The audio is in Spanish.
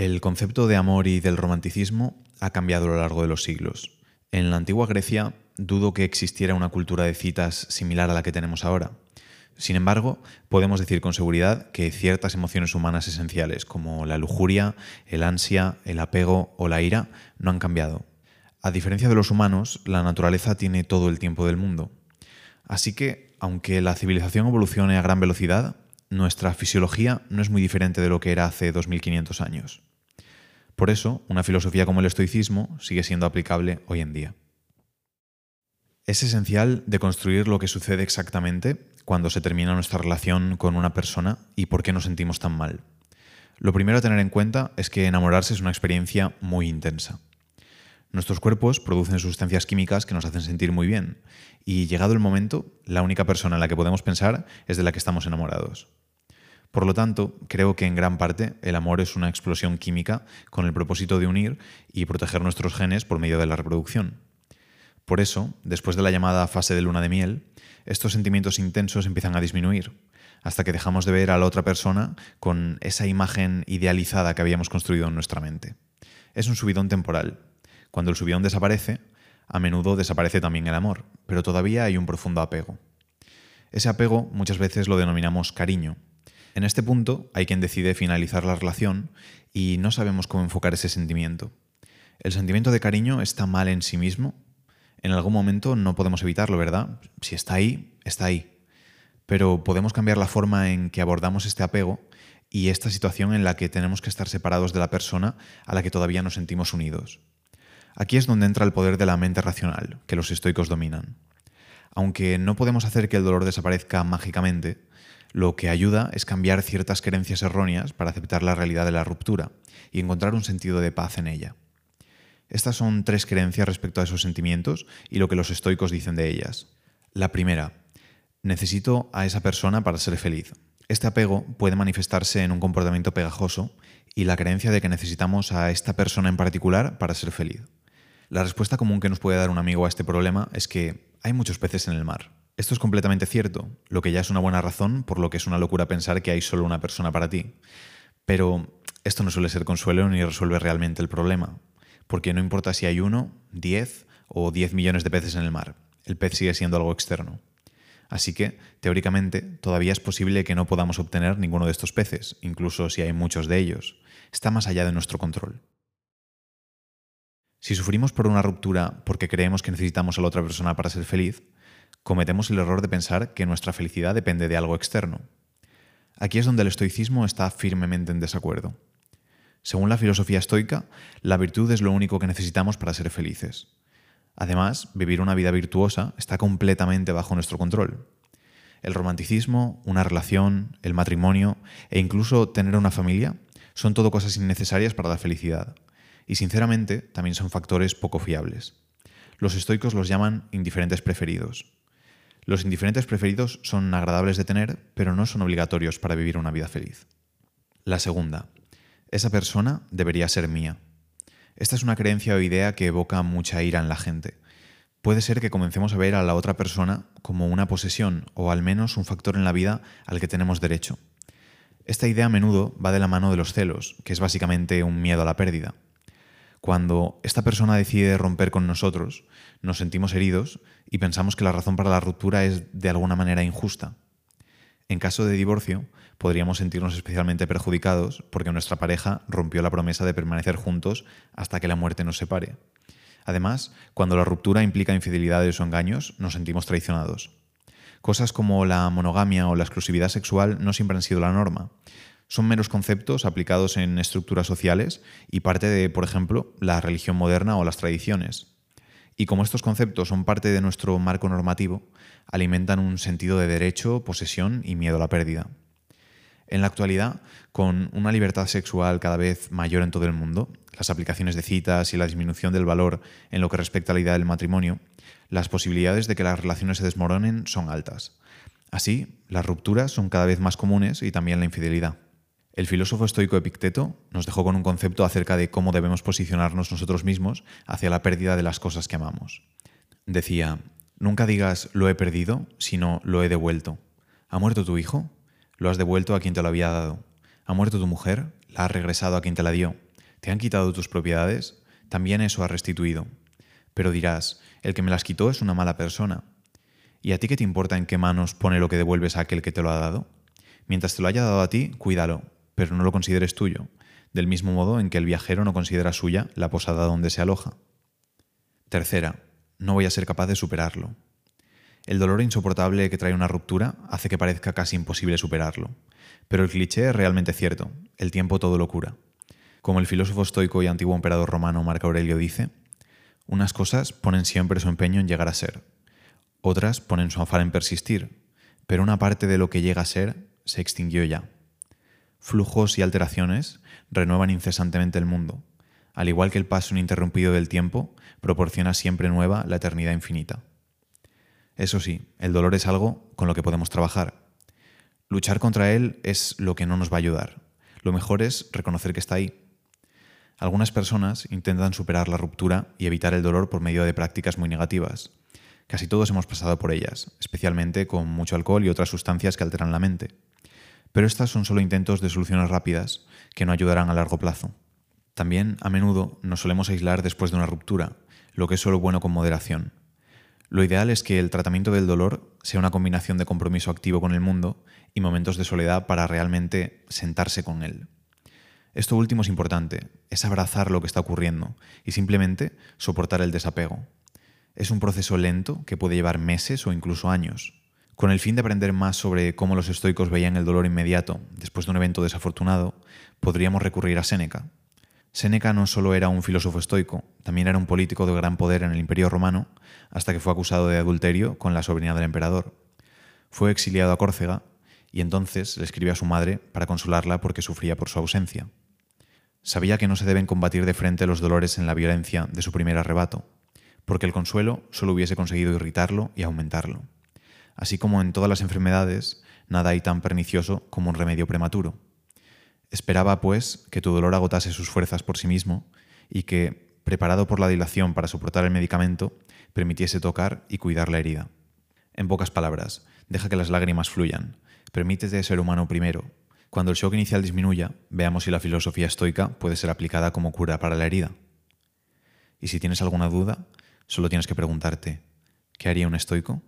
El concepto de amor y del romanticismo ha cambiado a lo largo de los siglos. En la antigua Grecia dudo que existiera una cultura de citas similar a la que tenemos ahora. Sin embargo, podemos decir con seguridad que ciertas emociones humanas esenciales como la lujuria, el ansia, el apego o la ira no han cambiado. A diferencia de los humanos, la naturaleza tiene todo el tiempo del mundo. Así que, aunque la civilización evolucione a gran velocidad, nuestra fisiología no es muy diferente de lo que era hace 2500 años. Por eso, una filosofía como el estoicismo sigue siendo aplicable hoy en día. Es esencial deconstruir lo que sucede exactamente cuando se termina nuestra relación con una persona y por qué nos sentimos tan mal. Lo primero a tener en cuenta es que enamorarse es una experiencia muy intensa. Nuestros cuerpos producen sustancias químicas que nos hacen sentir muy bien y llegado el momento, la única persona en la que podemos pensar es de la que estamos enamorados. Por lo tanto, creo que en gran parte el amor es una explosión química con el propósito de unir y proteger nuestros genes por medio de la reproducción. Por eso, después de la llamada fase de luna de miel, estos sentimientos intensos empiezan a disminuir, hasta que dejamos de ver a la otra persona con esa imagen idealizada que habíamos construido en nuestra mente. Es un subidón temporal. Cuando el subidón desaparece, a menudo desaparece también el amor, pero todavía hay un profundo apego. Ese apego muchas veces lo denominamos cariño, en este punto hay quien decide finalizar la relación y no sabemos cómo enfocar ese sentimiento. ¿El sentimiento de cariño está mal en sí mismo? En algún momento no podemos evitarlo, ¿verdad? Si está ahí, está ahí. Pero podemos cambiar la forma en que abordamos este apego y esta situación en la que tenemos que estar separados de la persona a la que todavía nos sentimos unidos. Aquí es donde entra el poder de la mente racional, que los estoicos dominan. Aunque no podemos hacer que el dolor desaparezca mágicamente, lo que ayuda es cambiar ciertas creencias erróneas para aceptar la realidad de la ruptura y encontrar un sentido de paz en ella. Estas son tres creencias respecto a esos sentimientos y lo que los estoicos dicen de ellas. La primera, necesito a esa persona para ser feliz. Este apego puede manifestarse en un comportamiento pegajoso y la creencia de que necesitamos a esta persona en particular para ser feliz. La respuesta común que nos puede dar un amigo a este problema es que hay muchos peces en el mar esto es completamente cierto, lo que ya es una buena razón por lo que es una locura pensar que hay solo una persona para ti. Pero esto no suele ser consuelo ni resuelve realmente el problema, porque no importa si hay uno, diez o diez millones de peces en el mar, el pez sigue siendo algo externo. Así que, teóricamente, todavía es posible que no podamos obtener ninguno de estos peces, incluso si hay muchos de ellos. Está más allá de nuestro control. Si sufrimos por una ruptura porque creemos que necesitamos a la otra persona para ser feliz, cometemos el error de pensar que nuestra felicidad depende de algo externo. Aquí es donde el estoicismo está firmemente en desacuerdo. Según la filosofía estoica, la virtud es lo único que necesitamos para ser felices. Además, vivir una vida virtuosa está completamente bajo nuestro control. El romanticismo, una relación, el matrimonio e incluso tener una familia son todo cosas innecesarias para la felicidad. Y sinceramente, también son factores poco fiables. Los estoicos los llaman indiferentes preferidos. Los indiferentes preferidos son agradables de tener, pero no son obligatorios para vivir una vida feliz. La segunda, esa persona debería ser mía. Esta es una creencia o idea que evoca mucha ira en la gente. Puede ser que comencemos a ver a la otra persona como una posesión o al menos un factor en la vida al que tenemos derecho. Esta idea a menudo va de la mano de los celos, que es básicamente un miedo a la pérdida. Cuando esta persona decide romper con nosotros, nos sentimos heridos y pensamos que la razón para la ruptura es de alguna manera injusta. En caso de divorcio, podríamos sentirnos especialmente perjudicados porque nuestra pareja rompió la promesa de permanecer juntos hasta que la muerte nos separe. Además, cuando la ruptura implica infidelidades o engaños, nos sentimos traicionados. Cosas como la monogamia o la exclusividad sexual no siempre han sido la norma, son meros conceptos aplicados en estructuras sociales y parte de, por ejemplo, la religión moderna o las tradiciones. Y como estos conceptos son parte de nuestro marco normativo, alimentan un sentido de derecho, posesión y miedo a la pérdida. En la actualidad, con una libertad sexual cada vez mayor en todo el mundo, las aplicaciones de citas y la disminución del valor en lo que respecta a la idea del matrimonio, las posibilidades de que las relaciones se desmoronen son altas. Así, las rupturas son cada vez más comunes y también la infidelidad. El filósofo estoico Epicteto nos dejó con un concepto acerca de cómo debemos posicionarnos nosotros mismos hacia la pérdida de las cosas que amamos. Decía, nunca digas lo he perdido, sino lo he devuelto. ¿Ha muerto tu hijo? Lo has devuelto a quien te lo había dado. ¿Ha muerto tu mujer? La has regresado a quien te la dio. ¿Te han quitado tus propiedades? También eso ha restituido. Pero dirás, el que me las quitó es una mala persona. ¿Y a ti qué te importa en qué manos pone lo que devuelves a aquel que te lo ha dado? Mientras te lo haya dado a ti, cuídalo, pero no lo consideres tuyo, del mismo modo en que el viajero no considera suya la posada donde se aloja. Tercera, no voy a ser capaz de superarlo. El dolor insoportable que trae una ruptura hace que parezca casi imposible superarlo. Pero el cliché es realmente cierto, el tiempo todo lo cura. Como el filósofo estoico y antiguo emperador romano Marco Aurelio dice, unas cosas ponen siempre su empeño en llegar a ser, otras ponen su afán en persistir, pero una parte de lo que llega a ser se extinguió ya. Flujos y alteraciones renuevan incesantemente el mundo, al igual que el paso ininterrumpido del tiempo proporciona siempre nueva la eternidad infinita. Eso sí, el dolor es algo con lo que podemos trabajar. Luchar contra él es lo que no nos va a ayudar. Lo mejor es reconocer que está ahí. Algunas personas intentan superar la ruptura y evitar el dolor por medio de prácticas muy negativas. Casi todos hemos pasado por ellas, especialmente con mucho alcohol y otras sustancias que alteran la mente. Pero estas son solo intentos de soluciones rápidas que no ayudarán a largo plazo. También, a menudo, nos solemos aislar después de una ruptura, lo que es solo bueno con moderación. Lo ideal es que el tratamiento del dolor sea una combinación de compromiso activo con el mundo y momentos de soledad para realmente sentarse con él. Esto último es importante, es abrazar lo que está ocurriendo y simplemente soportar el desapego. Es un proceso lento que puede llevar meses o incluso años. Con el fin de aprender más sobre cómo los estoicos veían el dolor inmediato después de un evento desafortunado, podríamos recurrir a Séneca. Séneca no solo era un filósofo estoico, también era un político de gran poder en el Imperio romano, hasta que fue acusado de adulterio con la sobrina del emperador. Fue exiliado a Córcega y entonces le escribió a su madre para consolarla porque sufría por su ausencia. Sabía que no se deben combatir de frente los dolores en la violencia de su primer arrebato, porque el consuelo solo hubiese conseguido irritarlo y aumentarlo. Así como en todas las enfermedades, nada hay tan pernicioso como un remedio prematuro. Esperaba, pues, que tu dolor agotase sus fuerzas por sí mismo y que, preparado por la dilación para soportar el medicamento, permitiese tocar y cuidar la herida. En pocas palabras, deja que las lágrimas fluyan, permítete ser humano primero. Cuando el shock inicial disminuya, veamos si la filosofía estoica puede ser aplicada como cura para la herida. Y si tienes alguna duda, solo tienes que preguntarte, ¿qué haría un estoico?